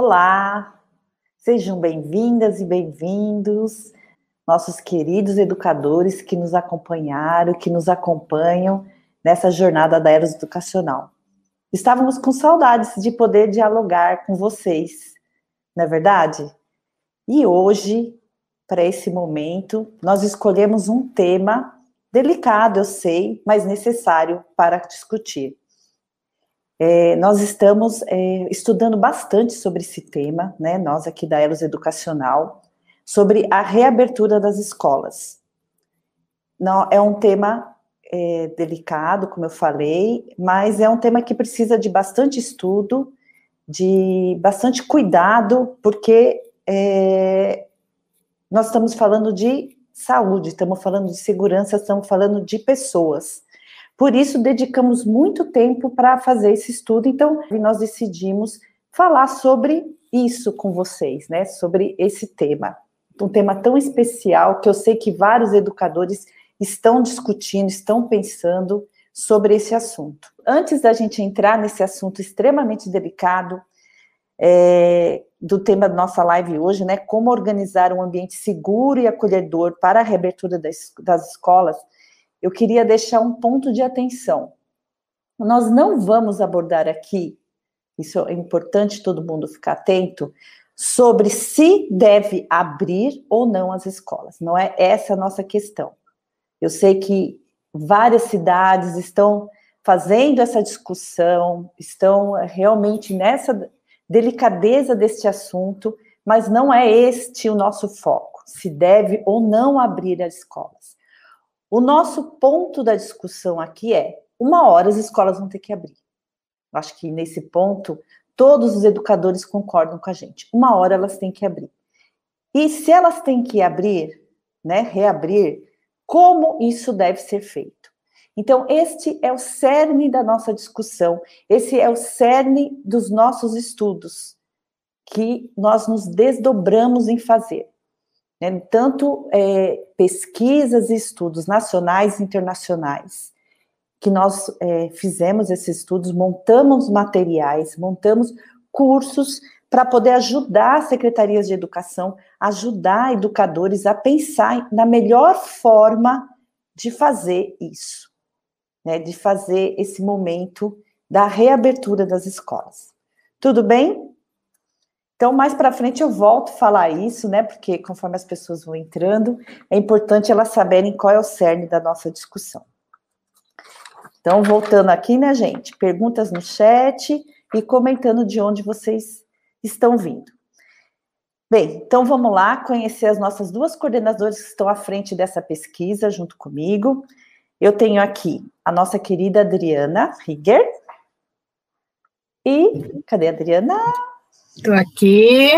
Olá, sejam bem-vindas e bem-vindos, nossos queridos educadores que nos acompanharam, que nos acompanham nessa jornada da Eros Educacional. Estávamos com saudades de poder dialogar com vocês, não é verdade? E hoje, para esse momento, nós escolhemos um tema delicado, eu sei, mas necessário para discutir. É, nós estamos é, estudando bastante sobre esse tema, né, nós aqui da Elos Educacional, sobre a reabertura das escolas. Não, é um tema é, delicado, como eu falei, mas é um tema que precisa de bastante estudo, de bastante cuidado, porque é, nós estamos falando de saúde, estamos falando de segurança, estamos falando de pessoas. Por isso, dedicamos muito tempo para fazer esse estudo, então, nós decidimos falar sobre isso com vocês, né? Sobre esse tema. Um tema tão especial que eu sei que vários educadores estão discutindo, estão pensando sobre esse assunto. Antes da gente entrar nesse assunto extremamente delicado, é, do tema da nossa live hoje, né? Como organizar um ambiente seguro e acolhedor para a reabertura das, das escolas, eu queria deixar um ponto de atenção. Nós não vamos abordar aqui, isso é importante todo mundo ficar atento, sobre se deve abrir ou não as escolas. Não é essa a nossa questão. Eu sei que várias cidades estão fazendo essa discussão, estão realmente nessa delicadeza deste assunto, mas não é este o nosso foco, se deve ou não abrir as escolas. O nosso ponto da discussão aqui é: uma hora as escolas vão ter que abrir. Acho que nesse ponto todos os educadores concordam com a gente. Uma hora elas têm que abrir. E se elas têm que abrir, né, reabrir, como isso deve ser feito? Então, este é o cerne da nossa discussão, esse é o cerne dos nossos estudos, que nós nos desdobramos em fazer. Né? Tanto é, pesquisas e estudos nacionais e internacionais, que nós é, fizemos esses estudos, montamos materiais, montamos cursos para poder ajudar as secretarias de educação, ajudar educadores a pensar na melhor forma de fazer isso né, de fazer esse momento da reabertura das escolas. Tudo bem? Então, mais para frente eu volto a falar isso, né? Porque conforme as pessoas vão entrando, é importante elas saberem qual é o cerne da nossa discussão. Então, voltando aqui, né, gente? Perguntas no chat e comentando de onde vocês estão vindo. Bem, então vamos lá conhecer as nossas duas coordenadoras que estão à frente dessa pesquisa junto comigo. Eu tenho aqui a nossa querida Adriana Rigger. E cadê a Adriana? Estou aqui.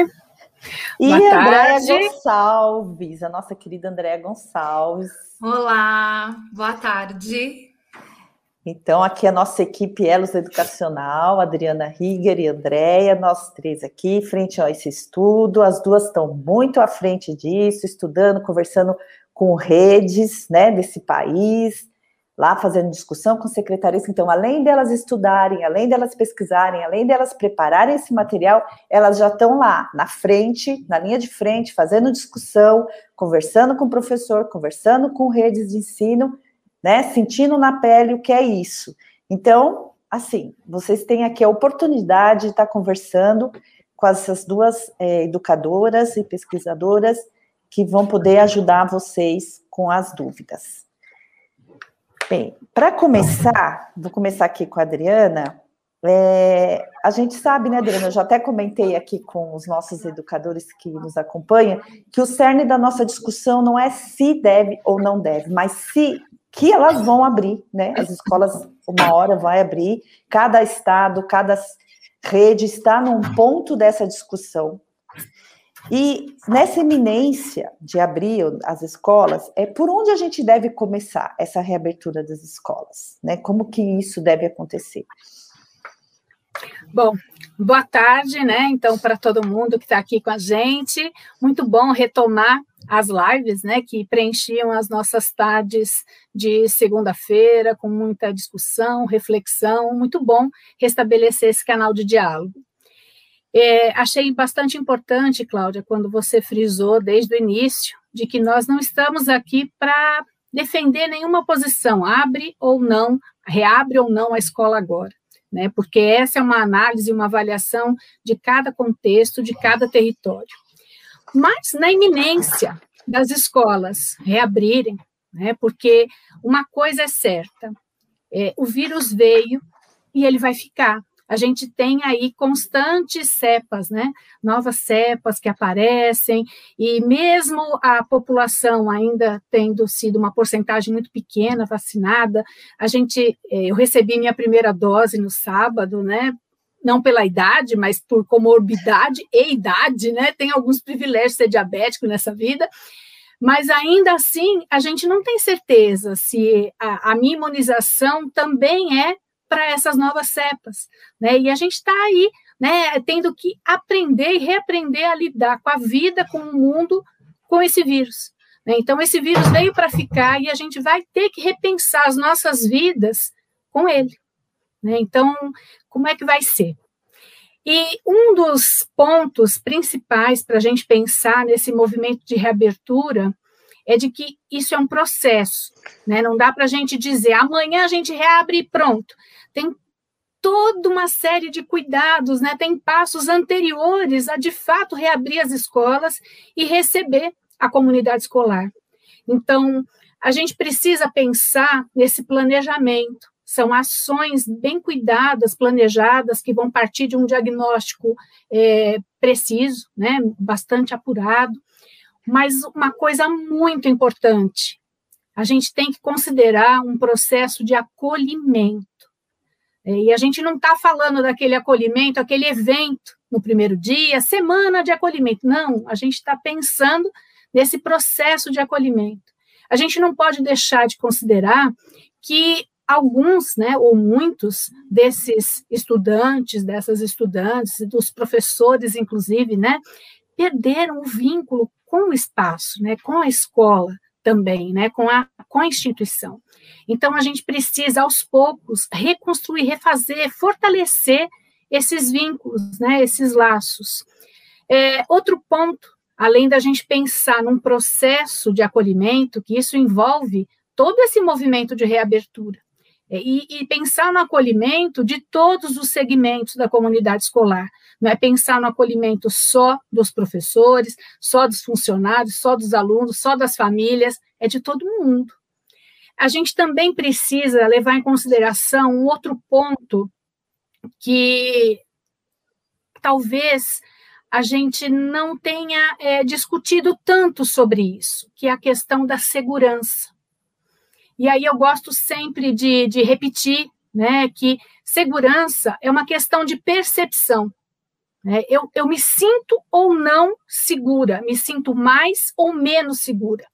E a Andréa Gonçalves, a nossa querida Andréa Gonçalves. Olá, boa tarde. Então, aqui a nossa equipe Elos Educacional, Adriana Rigger e Andréia, nós três aqui, frente a esse estudo. As duas estão muito à frente disso, estudando, conversando com redes né, desse país, lá fazendo discussão com secretarias. Então, além delas estudarem, além delas pesquisarem, além delas prepararem esse material, elas já estão lá, na frente, na linha de frente, fazendo discussão, conversando com o professor, conversando com redes de ensino, né, sentindo na pele o que é isso. Então, assim, vocês têm aqui a oportunidade de estar conversando com essas duas é, educadoras e pesquisadoras que vão poder ajudar vocês com as dúvidas. Bem, para começar, vou começar aqui com a Adriana. É, a gente sabe, né, Adriana? Eu já até comentei aqui com os nossos educadores que nos acompanham, que o cerne da nossa discussão não é se deve ou não deve, mas se que elas vão abrir, né? As escolas, uma hora vai abrir, cada estado, cada rede está num ponto dessa discussão. E nessa eminência de abrir as escolas, é por onde a gente deve começar essa reabertura das escolas, né? Como que isso deve acontecer? Bom, boa tarde, né? Então, para todo mundo que está aqui com a gente, muito bom retomar as lives, né? Que preenchiam as nossas tardes de segunda-feira, com muita discussão, reflexão, muito bom restabelecer esse canal de diálogo. É, achei bastante importante, Cláudia, quando você frisou desde o início de que nós não estamos aqui para defender nenhuma posição, abre ou não, reabre ou não a escola agora, né? Porque essa é uma análise, uma avaliação de cada contexto, de cada território. Mas na iminência das escolas reabrirem, né? Porque uma coisa é certa, é, o vírus veio e ele vai ficar a gente tem aí constantes cepas, né? Novas cepas que aparecem, e mesmo a população ainda tendo sido uma porcentagem muito pequena vacinada, a gente, eh, eu recebi minha primeira dose no sábado, né? Não pela idade, mas por comorbidade e idade, né? Tem alguns privilégios ser diabético nessa vida, mas ainda assim a gente não tem certeza se a, a minha imunização também é para essas novas cepas, né? E a gente está aí, né, tendo que aprender e reaprender a lidar com a vida, com o mundo, com esse vírus. Né? Então, esse vírus veio para ficar e a gente vai ter que repensar as nossas vidas com ele. Né? Então, como é que vai ser? E um dos pontos principais para a gente pensar nesse movimento de reabertura é de que isso é um processo, né? Não dá para a gente dizer amanhã a gente reabre e pronto tem toda uma série de cuidados, né? Tem passos anteriores a de fato reabrir as escolas e receber a comunidade escolar. Então, a gente precisa pensar nesse planejamento. São ações bem cuidadas, planejadas, que vão partir de um diagnóstico é, preciso, né, bastante apurado. Mas uma coisa muito importante, a gente tem que considerar um processo de acolhimento. É, e a gente não está falando daquele acolhimento, aquele evento no primeiro dia, semana de acolhimento. Não, a gente está pensando nesse processo de acolhimento. A gente não pode deixar de considerar que alguns, né, ou muitos desses estudantes, dessas estudantes, dos professores, inclusive, né, perderam o vínculo com o espaço, né, com a escola também, né, com a, com a instituição. Então, a gente precisa, aos poucos, reconstruir, refazer, fortalecer esses vínculos, né, esses laços. É, outro ponto, além da gente pensar num processo de acolhimento, que isso envolve todo esse movimento de reabertura, e, e, pensar no acolhimento de todos os segmentos da comunidade escolar. Não é pensar no acolhimento só dos professores, só dos funcionários, só dos alunos, só das famílias, é de todo mundo a gente também precisa levar em consideração um outro ponto que talvez a gente não tenha é, discutido tanto sobre isso, que é a questão da segurança. E aí eu gosto sempre de, de repetir né, que segurança é uma questão de percepção. Né? Eu, eu me sinto ou não segura, me sinto mais ou menos segura.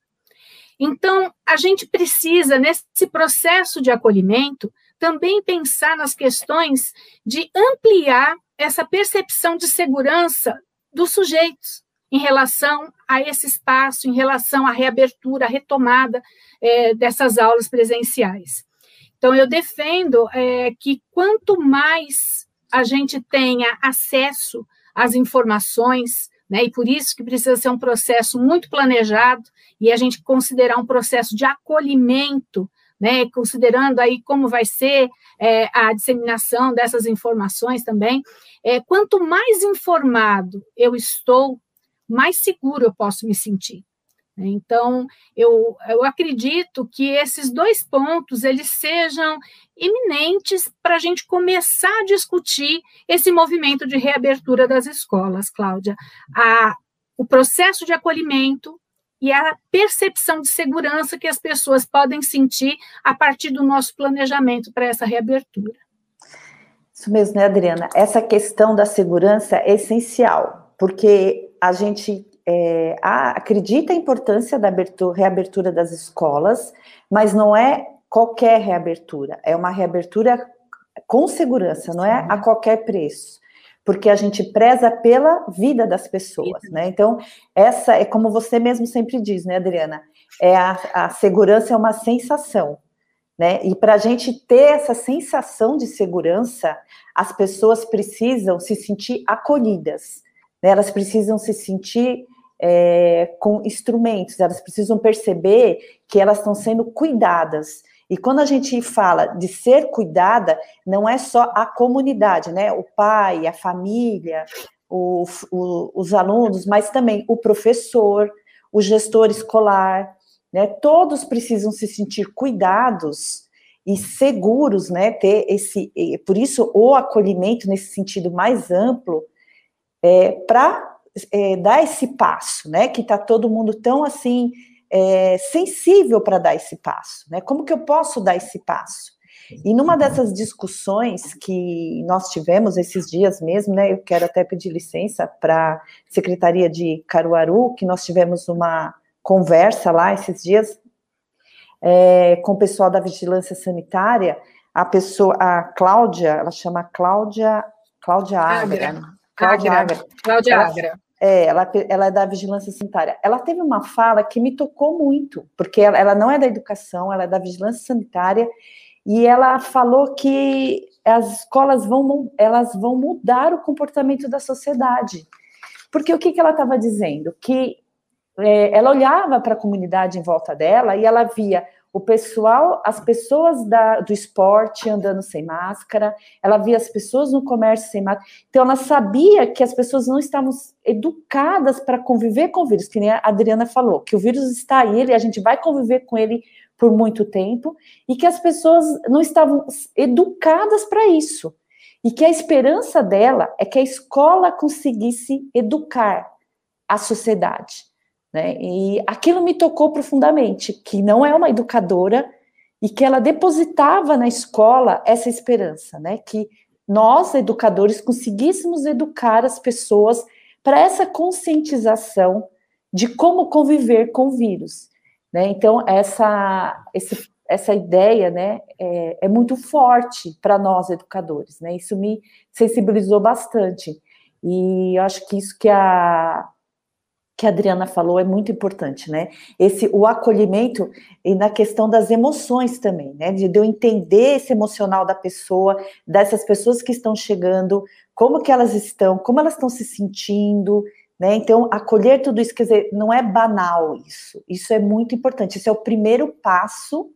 Então, a gente precisa, nesse processo de acolhimento, também pensar nas questões de ampliar essa percepção de segurança dos sujeitos em relação a esse espaço, em relação à reabertura, à retomada é, dessas aulas presenciais. Então, eu defendo é, que quanto mais a gente tenha acesso às informações, né? E por isso que precisa ser um processo muito planejado e a gente considerar um processo de acolhimento, né? Considerando aí como vai ser é, a disseminação dessas informações também. É, quanto mais informado eu estou, mais seguro eu posso me sentir. Né? Então, eu, eu acredito que esses dois pontos eles sejam iminentes para a gente começar a discutir esse movimento de reabertura das escolas, Cláudia. A, o processo de acolhimento e a percepção de segurança que as pessoas podem sentir a partir do nosso planejamento para essa reabertura. Isso mesmo, né, Adriana? Essa questão da segurança é essencial, porque a gente é, acredita a importância da abertura, reabertura das escolas, mas não é qualquer reabertura, é uma reabertura com segurança, não é a qualquer preço, porque a gente preza pela vida das pessoas, né? Então, essa é como você mesmo sempre diz, né, Adriana? É a, a segurança é uma sensação. Né? E para a gente ter essa sensação de segurança, as pessoas precisam se sentir acolhidas, né? elas precisam se sentir é, com instrumentos, elas precisam perceber que elas estão sendo cuidadas. E quando a gente fala de ser cuidada, não é só a comunidade, né? O pai, a família, o, o, os alunos, mas também o professor, o gestor escolar, né? Todos precisam se sentir cuidados e seguros, né? Ter esse, por isso o acolhimento nesse sentido mais amplo é, para é, dar esse passo, né? Que está todo mundo tão assim é, sensível para dar esse passo, né? Como que eu posso dar esse passo? E numa dessas discussões que nós tivemos esses dias mesmo, né? Eu quero até pedir licença para a Secretaria de Caruaru, que nós tivemos uma conversa lá esses dias é, com o pessoal da vigilância sanitária. A pessoa, a Cláudia, ela chama Cláudia, Cláudia Agra. Cláudia Agra. Cláudia Agra. É, ela, ela é da vigilância sanitária. Ela teve uma fala que me tocou muito, porque ela, ela não é da educação, ela é da vigilância sanitária, e ela falou que as escolas vão, elas vão mudar o comportamento da sociedade. Porque o que, que ela estava dizendo? Que é, ela olhava para a comunidade em volta dela e ela via o pessoal, as pessoas da, do esporte andando sem máscara, ela via as pessoas no comércio sem máscara, então ela sabia que as pessoas não estavam educadas para conviver com o vírus, que nem a Adriana falou, que o vírus está aí, a gente vai conviver com ele por muito tempo, e que as pessoas não estavam educadas para isso, e que a esperança dela é que a escola conseguisse educar a sociedade. Né? E aquilo me tocou profundamente, que não é uma educadora e que ela depositava na escola essa esperança, né? Que nós, educadores, conseguíssemos educar as pessoas para essa conscientização de como conviver com o vírus. Né? Então, essa, esse, essa ideia né, é, é muito forte para nós, educadores. Né? Isso me sensibilizou bastante. E eu acho que isso que a, que a Adriana falou é muito importante, né? Esse o acolhimento e na questão das emoções também, né? De, de eu entender esse emocional da pessoa, dessas pessoas que estão chegando, como que elas estão, como elas estão se sentindo, né? Então, acolher tudo isso, quer dizer, não é banal isso. Isso é muito importante. Isso é o primeiro passo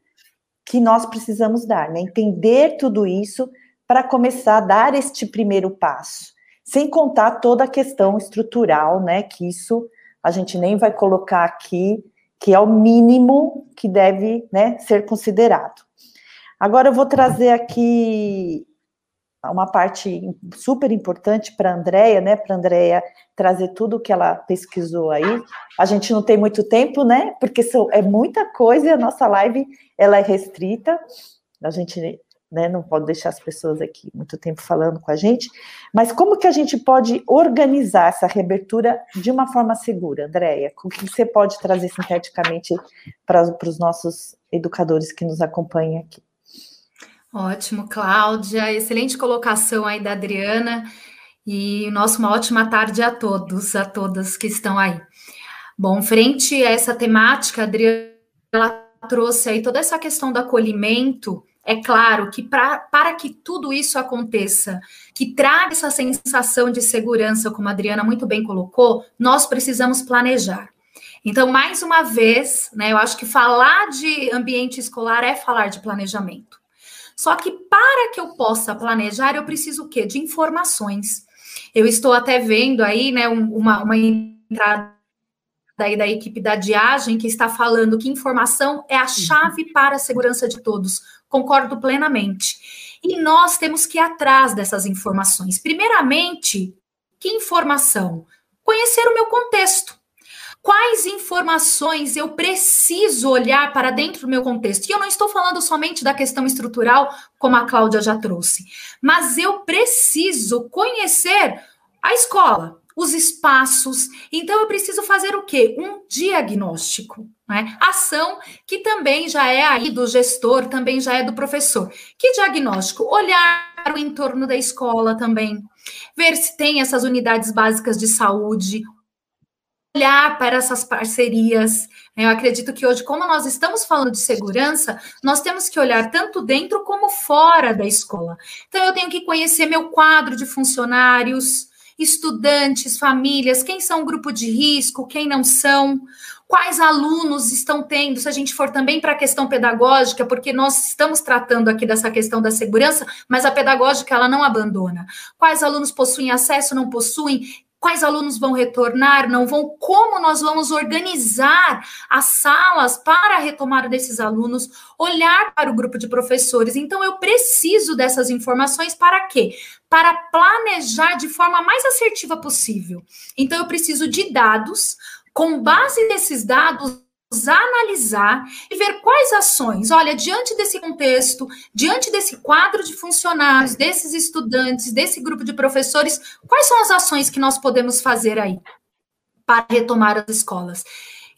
que nós precisamos dar, né? Entender tudo isso para começar a dar este primeiro passo. Sem contar toda a questão estrutural, né? Que isso a gente nem vai colocar aqui, que é o mínimo que deve né, ser considerado. Agora eu vou trazer aqui uma parte super importante para a Andrea, né? Para a Andrea trazer tudo o que ela pesquisou aí. A gente não tem muito tempo, né? Porque é muita coisa e a nossa live ela é restrita. A gente né, não pode deixar as pessoas aqui muito tempo falando com a gente, mas como que a gente pode organizar essa reabertura de uma forma segura, Andréia? O que você pode trazer sinteticamente para, os nossos educadores que nos acompanham aqui? Ótimo, Cláudia, excelente colocação aí da Adriana, e nossa, uma ótima tarde a todos, a todas que estão aí. Bom, frente a essa temática, a Adriana trouxe aí toda essa questão do acolhimento, é claro que pra, para que tudo isso aconteça, que traga essa sensação de segurança, como a Adriana muito bem colocou, nós precisamos planejar. Então, mais uma vez, né, eu acho que falar de ambiente escolar é falar de planejamento. Só que para que eu possa planejar, eu preciso o quê? De informações. Eu estou até vendo aí, né, uma, uma entrada daí da equipe da Diagem que está falando que informação é a chave para a segurança de todos. Concordo plenamente. E nós temos que ir atrás dessas informações. Primeiramente, que informação? Conhecer o meu contexto. Quais informações eu preciso olhar para dentro do meu contexto? E eu não estou falando somente da questão estrutural, como a Cláudia já trouxe, mas eu preciso conhecer a escola, os espaços. Então, eu preciso fazer o quê? Um diagnóstico. Né? Ação que também já é aí do gestor, também já é do professor. Que diagnóstico? Olhar para o entorno da escola também, ver se tem essas unidades básicas de saúde, olhar para essas parcerias. Eu acredito que hoje, como nós estamos falando de segurança, nós temos que olhar tanto dentro como fora da escola. Então, eu tenho que conhecer meu quadro de funcionários, estudantes, famílias, quem são grupo de risco, quem não são, quais alunos estão tendo, se a gente for também para a questão pedagógica, porque nós estamos tratando aqui dessa questão da segurança, mas a pedagógica ela não abandona. Quais alunos possuem acesso, não possuem? Quais alunos vão retornar, não vão, como nós vamos organizar as salas para a retomada desses alunos, olhar para o grupo de professores. Então, eu preciso dessas informações para quê? Para planejar de forma mais assertiva possível. Então, eu preciso de dados, com base nesses dados, analisar e ver quais ações, olha, diante desse contexto, diante desse quadro de funcionários, desses estudantes, desse grupo de professores, quais são as ações que nós podemos fazer aí para retomar as escolas?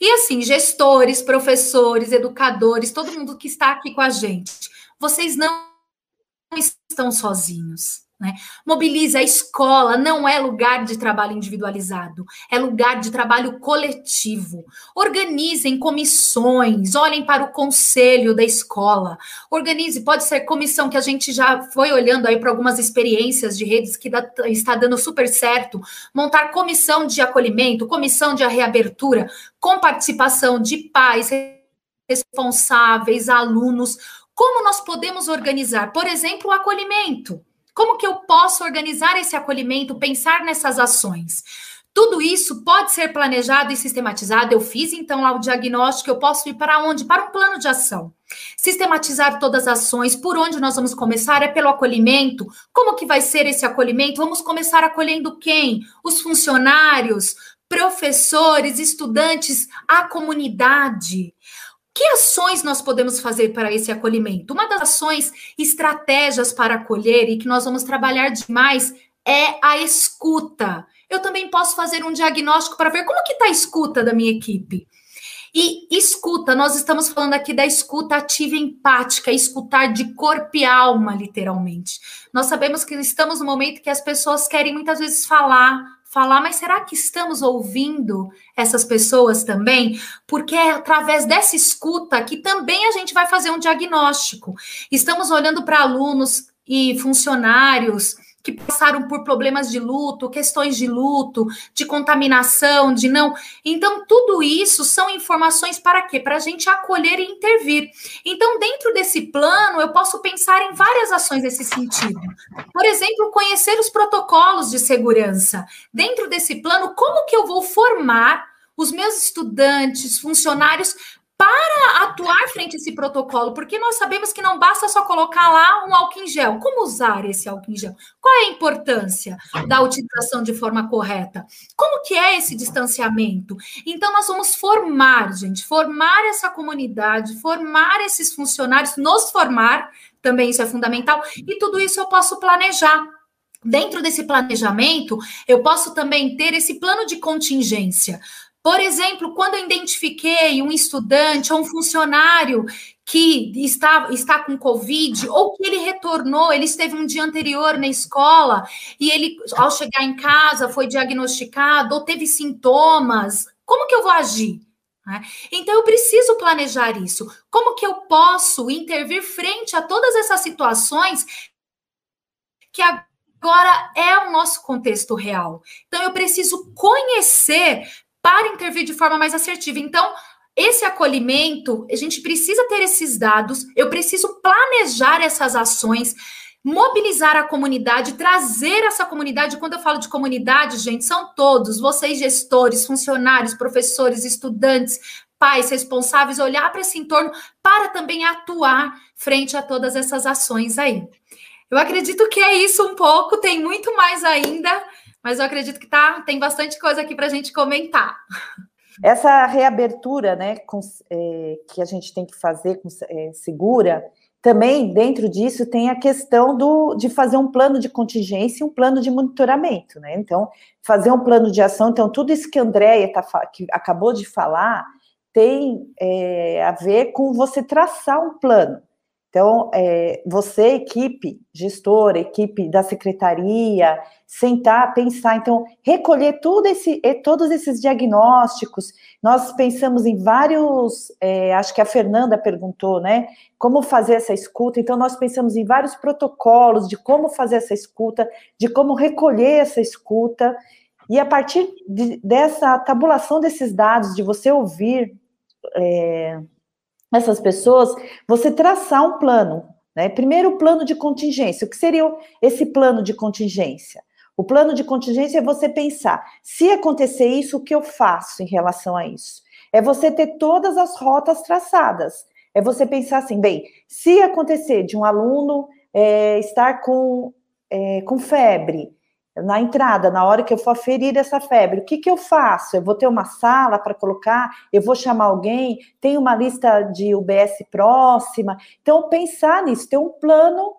E assim, gestores, professores, educadores, todo mundo que está aqui com a gente, vocês não estão sozinhos. Né? Mobilize a escola, não é lugar de trabalho individualizado, é lugar de trabalho coletivo. Organizem comissões, olhem para o conselho da escola. Organize, pode ser comissão que a gente já foi olhando aí para algumas experiências de redes que dá, está dando super certo. Montar comissão de acolhimento, comissão de reabertura, com participação de pais responsáveis, alunos. Como nós podemos organizar, por exemplo, o acolhimento? Como que eu posso organizar esse acolhimento, pensar nessas ações? Tudo isso pode ser planejado e sistematizado. Eu fiz então lá o diagnóstico, eu posso ir para onde? Para um plano de ação. Sistematizar todas as ações, por onde nós vamos começar? É pelo acolhimento. Como que vai ser esse acolhimento? Vamos começar acolhendo quem? Os funcionários, professores, estudantes, a comunidade. Que ações nós podemos fazer para esse acolhimento? Uma das ações, estratégias para acolher e que nós vamos trabalhar demais é a escuta. Eu também posso fazer um diagnóstico para ver como que está a escuta da minha equipe. E escuta, nós estamos falando aqui da escuta ativa e empática, escutar de corpo e alma, literalmente. Nós sabemos que estamos no momento que as pessoas querem muitas vezes falar, falar, mas será que estamos ouvindo essas pessoas também? Porque é através dessa escuta que também a gente vai fazer um diagnóstico. Estamos olhando para alunos e funcionários que passaram por problemas de luto, questões de luto, de contaminação, de não. Então, tudo isso são informações para quê? Para a gente acolher e intervir. Então, dentro desse plano, eu posso pensar em várias ações nesse sentido. Por exemplo, conhecer os protocolos de segurança. Dentro desse plano, como que eu vou formar os meus estudantes, funcionários, para atuar frente a esse protocolo, porque nós sabemos que não basta só colocar lá um álcool em gel. Como usar esse álcool em gel? Qual é a importância da utilização de forma correta? Como que é esse distanciamento? Então nós vamos formar, gente, formar essa comunidade, formar esses funcionários, nos formar, também isso é fundamental, e tudo isso eu posso planejar. Dentro desse planejamento, eu posso também ter esse plano de contingência. Por exemplo, quando eu identifiquei um estudante ou um funcionário que está, está com Covid, ou que ele retornou, ele esteve um dia anterior na escola, e ele, ao chegar em casa, foi diagnosticado, ou teve sintomas, como que eu vou agir? Né? Então, eu preciso planejar isso. Como que eu posso intervir frente a todas essas situações que agora é o nosso contexto real? Então, eu preciso conhecer para intervir de forma mais assertiva. Então, esse acolhimento, a gente precisa ter esses dados, eu preciso planejar essas ações, mobilizar a comunidade, trazer essa comunidade. Quando eu falo de comunidade, gente, são todos, vocês gestores, funcionários, professores, estudantes, pais responsáveis, olhar para esse entorno para também atuar frente a todas essas ações aí. Eu acredito que é isso um pouco, tem muito mais ainda, mas eu acredito que tá, tem bastante coisa aqui para a gente comentar. Essa reabertura né, com, é, que a gente tem que fazer com, é, segura, também dentro disso tem a questão do, de fazer um plano de contingência e um plano de monitoramento. Né? Então, fazer um plano de ação, então, tudo isso que a Andrea tá, que acabou de falar tem é, a ver com você traçar um plano. Então, é, você, equipe, gestora, equipe da secretaria, sentar, pensar, então, recolher tudo esse, todos esses diagnósticos. Nós pensamos em vários, é, acho que a Fernanda perguntou, né? Como fazer essa escuta. Então, nós pensamos em vários protocolos de como fazer essa escuta, de como recolher essa escuta. E a partir de, dessa tabulação desses dados, de você ouvir. É, essas pessoas, você traçar um plano. Né? Primeiro, o plano de contingência. O que seria esse plano de contingência? O plano de contingência é você pensar: se acontecer isso, o que eu faço em relação a isso? É você ter todas as rotas traçadas. É você pensar assim: bem, se acontecer de um aluno é, estar com, é, com febre, na entrada, na hora que eu for aferir essa febre, o que, que eu faço? Eu vou ter uma sala para colocar? Eu vou chamar alguém? Tem uma lista de UBS próxima? Então, pensar nisso, ter um plano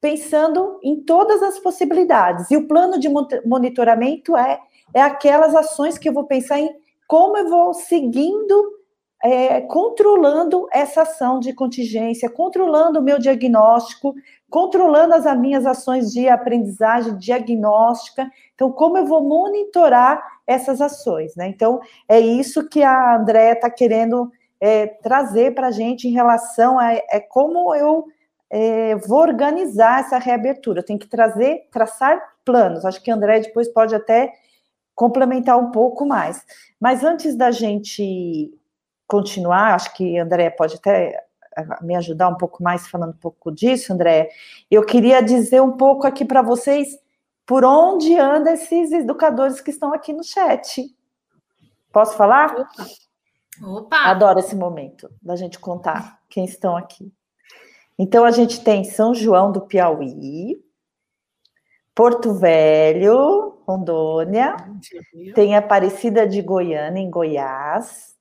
pensando em todas as possibilidades. E o plano de monitoramento é, é aquelas ações que eu vou pensar em como eu vou seguindo é, controlando essa ação de contingência, controlando o meu diagnóstico, controlando as minhas ações de aprendizagem diagnóstica. Então, como eu vou monitorar essas ações, né? Então, é isso que a Andréa está querendo é, trazer para a gente em relação a é, como eu é, vou organizar essa reabertura. Eu tenho que trazer, traçar planos. Acho que a André depois pode até complementar um pouco mais. Mas antes da gente continuar, acho que André pode até me ajudar um pouco mais falando um pouco disso, André. Eu queria dizer um pouco aqui para vocês por onde andam esses educadores que estão aqui no chat. Posso falar? Opa. Opa. Adoro esse momento da gente contar quem estão aqui. Então a gente tem São João do Piauí, Porto Velho, Rondônia, tem Aparecida de Goiânia, em Goiás,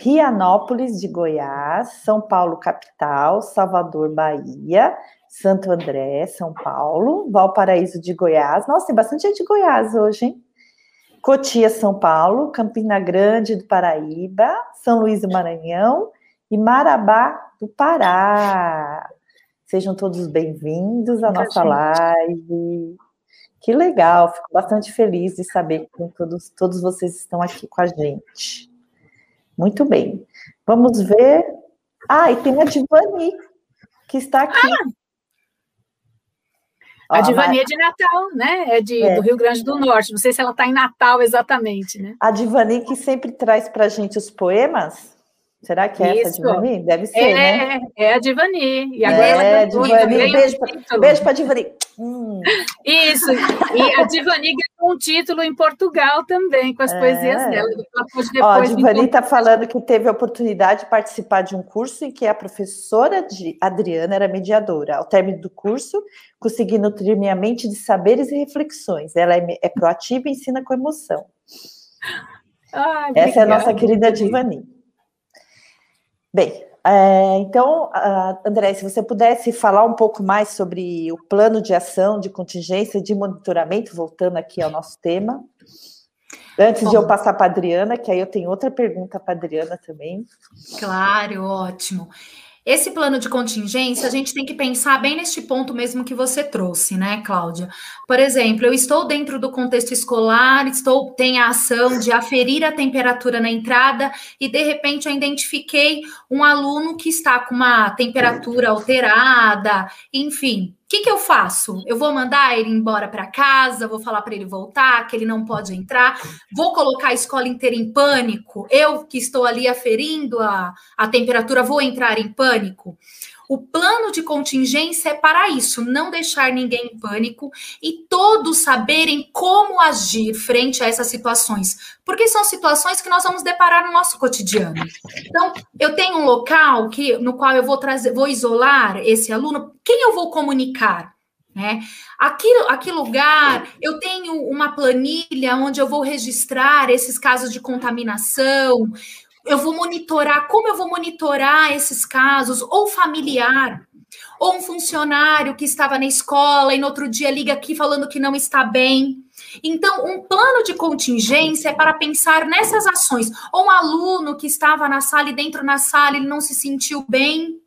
Rianópolis de Goiás, São Paulo capital, Salvador, Bahia, Santo André, São Paulo, Valparaíso de Goiás. Nossa, tem bastante gente de Goiás hoje, hein? Cotia, São Paulo, Campina Grande do Paraíba, São Luís do Maranhão e Marabá do Pará. Sejam todos bem-vindos à nossa live. Que legal, fico bastante feliz de saber que todos, todos vocês estão aqui com a gente. Muito bem. Vamos ver. Ah, e tem a Divani, que está aqui. Ah, a Divani é de Natal, né? É, de, é do Rio Grande do Norte. Não sei se ela está em Natal exatamente, né? A Divani que sempre traz para a gente os poemas. Será que é Isso. essa Divani? Deve ser, é, né? É a Divani. E agora é, Divani, beijo, pra, beijo para Divani. Hum. Isso, e a Divani ganhou um título em Portugal também, com as é. poesias dela. Ó, a Divani está falando que teve a oportunidade de participar de um curso em que a professora Adriana era mediadora. Ao término do curso, consegui nutrir minha mente de saberes e reflexões. Ela é, é proativa e ensina com emoção. Ai, Essa é a nossa querida Divani. Bem, é, então, André, se você pudesse falar um pouco mais sobre o plano de ação, de contingência de monitoramento, voltando aqui ao nosso tema. Antes Bom, de eu passar para a Adriana, que aí eu tenho outra pergunta para a Adriana também. Claro, ótimo. Esse plano de contingência, a gente tem que pensar bem neste ponto mesmo que você trouxe, né, Cláudia? Por exemplo, eu estou dentro do contexto escolar, estou tem a ação de aferir a temperatura na entrada e de repente eu identifiquei um aluno que está com uma temperatura alterada, enfim, que, que eu faço? Eu vou mandar ele embora para casa, vou falar para ele voltar, que ele não pode entrar, vou colocar a escola inteira em pânico, eu que estou ali aferindo a, a temperatura, vou entrar em pânico. O plano de contingência é para isso, não deixar ninguém em pânico e todos saberem como agir frente a essas situações, porque são situações que nós vamos deparar no nosso cotidiano. Então, eu tenho um local que no qual eu vou trazer, vou isolar esse aluno, quem eu vou comunicar? Né? Aqui, aqui lugar, eu tenho uma planilha onde eu vou registrar esses casos de contaminação, eu vou monitorar, como eu vou monitorar esses casos, ou familiar, ou um funcionário que estava na escola e no outro dia liga aqui falando que não está bem. Então, um plano de contingência é para pensar nessas ações. Ou um aluno que estava na sala e dentro na sala ele não se sentiu bem,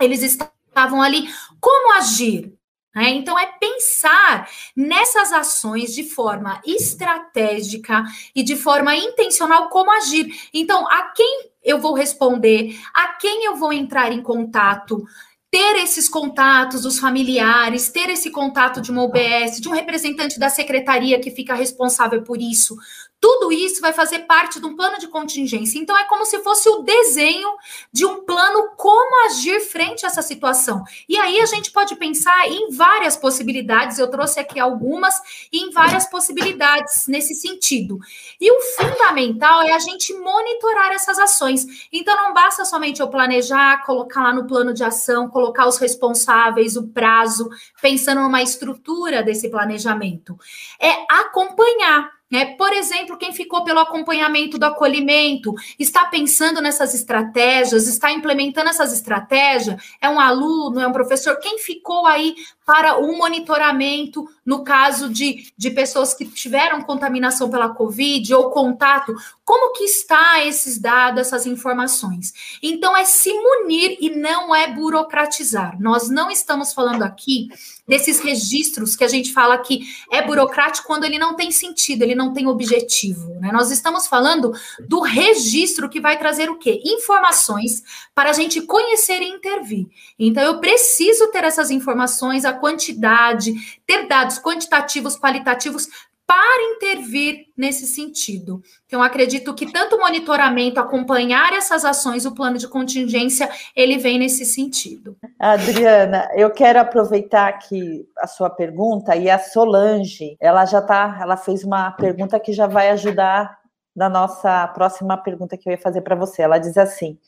eles estavam ali. Como agir? É, então, é pensar nessas ações de forma estratégica e de forma intencional como agir. Então, a quem eu vou responder, a quem eu vou entrar em contato, ter esses contatos dos familiares, ter esse contato de uma OBS, de um representante da secretaria que fica responsável por isso, tudo isso vai fazer parte de um plano de contingência. Então, é como se fosse o desenho de um plano como agir frente a essa situação. E aí a gente pode pensar em várias possibilidades, eu trouxe aqui algumas, em várias possibilidades nesse sentido. E o fundamental é a gente monitorar essas ações. Então, não basta somente eu planejar, colocar lá no plano de ação, colocar os responsáveis, o prazo, pensando numa estrutura desse planejamento. É acompanhar. É, por exemplo, quem ficou pelo acompanhamento do acolhimento, está pensando nessas estratégias, está implementando essas estratégias, é um aluno, é um professor, quem ficou aí para o monitoramento no caso de, de pessoas que tiveram contaminação pela Covid ou contato, como que está esses dados, essas informações? Então, é se munir e não é burocratizar. Nós não estamos falando aqui desses registros que a gente fala que é burocrático quando ele não tem sentido, ele não tem objetivo. Né? Nós estamos falando do registro que vai trazer o quê? Informações para a gente conhecer e intervir. Então, eu preciso ter essas informações, a quantidade, ter dados quantitativos, qualitativos para intervir nesse sentido. Então, acredito que tanto o monitoramento, acompanhar essas ações, o plano de contingência, ele vem nesse sentido. Adriana, eu quero aproveitar aqui a sua pergunta e a Solange, ela já tá, ela fez uma pergunta que já vai ajudar na nossa próxima pergunta que eu ia fazer para você. Ela diz assim: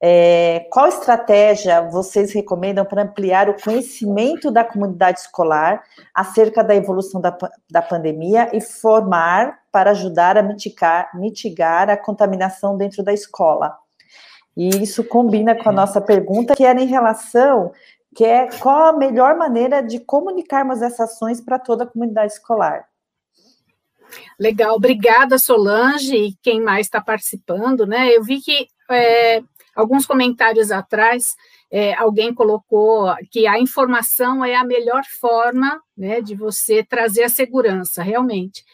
é, qual estratégia vocês recomendam para ampliar o conhecimento da comunidade escolar acerca da evolução da, da pandemia e formar para ajudar a mitigar, mitigar a contaminação dentro da escola? E isso combina com a nossa pergunta, que era em relação, que é qual a melhor maneira de comunicarmos essas ações para toda a comunidade escolar? Legal, obrigada Solange e quem mais está participando, né? Eu vi que é, Alguns comentários atrás, é, alguém colocou que a informação é a melhor forma né, de você trazer a segurança, realmente.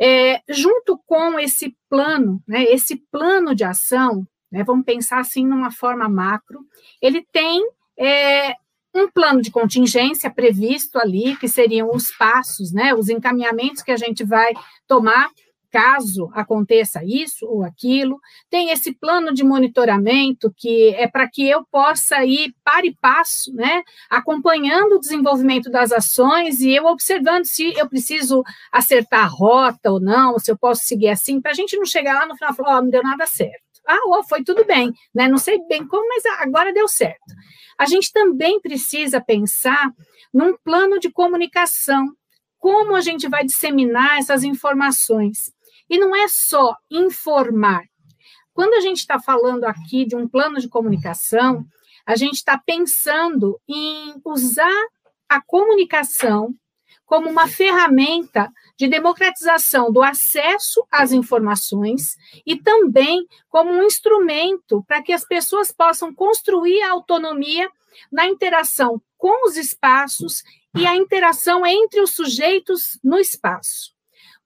É, junto com esse plano, né, esse plano de ação, né, vamos pensar assim numa forma macro, ele tem é, um plano de contingência previsto ali, que seriam os passos, né, os encaminhamentos que a gente vai tomar caso aconteça isso ou aquilo. Tem esse plano de monitoramento que é para que eu possa ir para e passo, né, acompanhando o desenvolvimento das ações e eu observando se eu preciso acertar a rota ou não, se eu posso seguir assim, para a gente não chegar lá no final e falar, oh, não deu nada certo. Ah, oh, foi tudo bem, né? Não sei bem como, mas agora deu certo. A gente também precisa pensar num plano de comunicação, como a gente vai disseminar essas informações. E não é só informar. Quando a gente está falando aqui de um plano de comunicação, a gente está pensando em usar a comunicação como uma ferramenta de democratização do acesso às informações e também como um instrumento para que as pessoas possam construir a autonomia na interação com os espaços e a interação entre os sujeitos no espaço.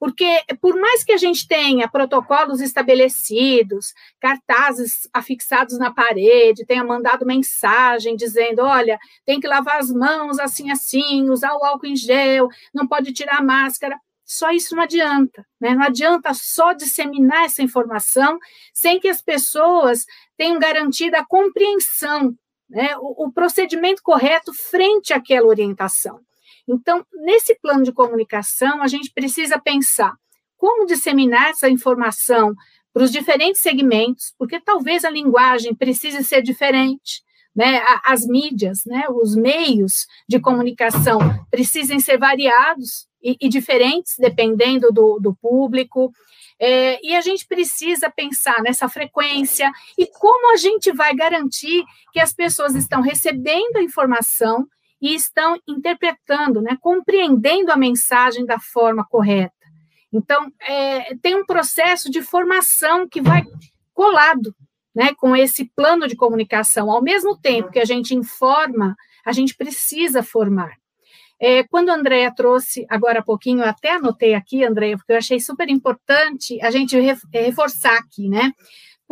Porque, por mais que a gente tenha protocolos estabelecidos, cartazes afixados na parede, tenha mandado mensagem dizendo: olha, tem que lavar as mãos assim, assim, usar o álcool em gel, não pode tirar a máscara. Só isso não adianta, né? Não adianta só disseminar essa informação sem que as pessoas tenham garantida a compreensão, né? o, o procedimento correto frente àquela orientação. Então, nesse plano de comunicação, a gente precisa pensar como disseminar essa informação para os diferentes segmentos, porque talvez a linguagem precise ser diferente, né? As mídias, né? Os meios de comunicação precisem ser variados e, e diferentes dependendo do, do público. É, e a gente precisa pensar nessa frequência e como a gente vai garantir que as pessoas estão recebendo a informação e estão interpretando, né, compreendendo a mensagem da forma correta. Então, é, tem um processo de formação que vai colado né, com esse plano de comunicação. Ao mesmo tempo que a gente informa, a gente precisa formar. É, quando a Andrea trouxe agora há pouquinho, eu até anotei aqui, Andrea, porque eu achei super importante a gente reforçar aqui, né?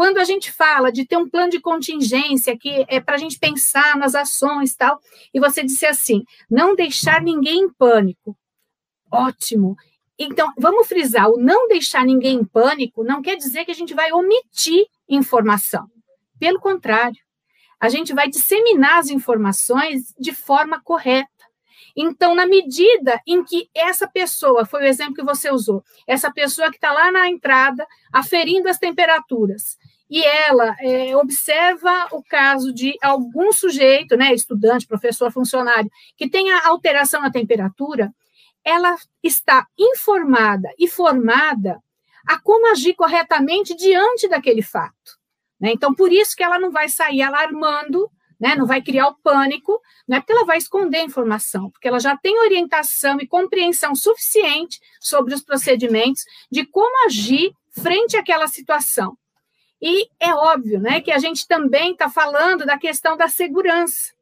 Quando a gente fala de ter um plano de contingência, que é para a gente pensar nas ações tal, e você disse assim, não deixar ninguém em pânico. Ótimo. Então, vamos frisar, o não deixar ninguém em pânico não quer dizer que a gente vai omitir informação. Pelo contrário, a gente vai disseminar as informações de forma correta. Então, na medida em que essa pessoa, foi o exemplo que você usou, essa pessoa que está lá na entrada, aferindo as temperaturas, e ela é, observa o caso de algum sujeito, né, estudante, professor, funcionário, que tenha alteração na temperatura, ela está informada e formada a como agir corretamente diante daquele fato. Né? Então, por isso que ela não vai sair alarmando, né? não vai criar o pânico, não é porque ela vai esconder a informação, porque ela já tem orientação e compreensão suficiente sobre os procedimentos de como agir frente àquela situação. E é óbvio né, que a gente também está falando da questão da segurança.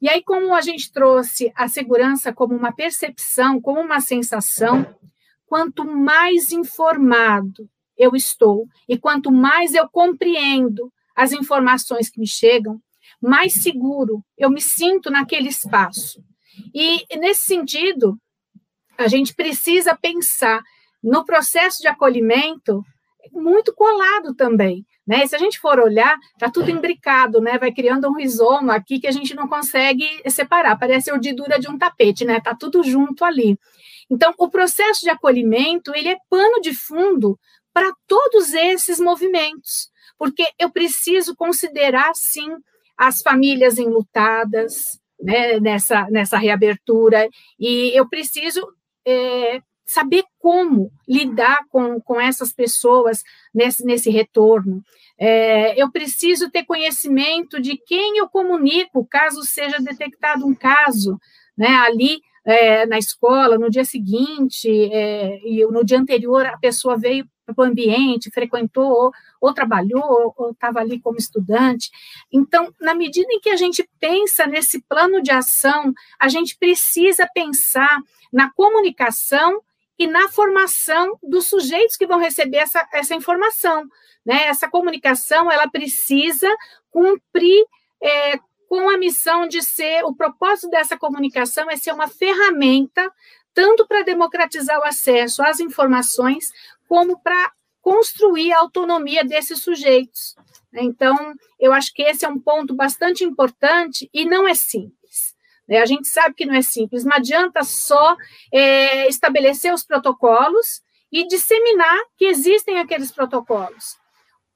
E aí, como a gente trouxe a segurança como uma percepção, como uma sensação, quanto mais informado eu estou e quanto mais eu compreendo as informações que me chegam, mais seguro eu me sinto naquele espaço. E nesse sentido, a gente precisa pensar no processo de acolhimento muito colado também. Né? se a gente for olhar, está tudo imbricado, né? Vai criando um rizoma aqui que a gente não consegue separar, parece a urdidura de um tapete, né? Está tudo junto ali. Então, o processo de acolhimento, ele é pano de fundo para todos esses movimentos, porque eu preciso considerar, sim, as famílias enlutadas, né, nessa, nessa reabertura, e eu preciso é, saber como lidar com, com essas pessoas nesse, nesse retorno. É, eu preciso ter conhecimento de quem eu comunico, caso seja detectado um caso, né, ali é, na escola, no dia seguinte, é, e no dia anterior a pessoa veio para o ambiente, frequentou, ou, ou trabalhou, ou estava ali como estudante. Então, na medida em que a gente pensa nesse plano de ação, a gente precisa pensar na comunicação e na formação dos sujeitos que vão receber essa, essa informação. Né? Essa comunicação ela precisa cumprir é, com a missão de ser o propósito dessa comunicação é ser uma ferramenta tanto para democratizar o acesso às informações como para construir a autonomia desses sujeitos. Então, eu acho que esse é um ponto bastante importante e não é simples. Né? A gente sabe que não é simples, não adianta só é, estabelecer os protocolos e disseminar que existem aqueles protocolos.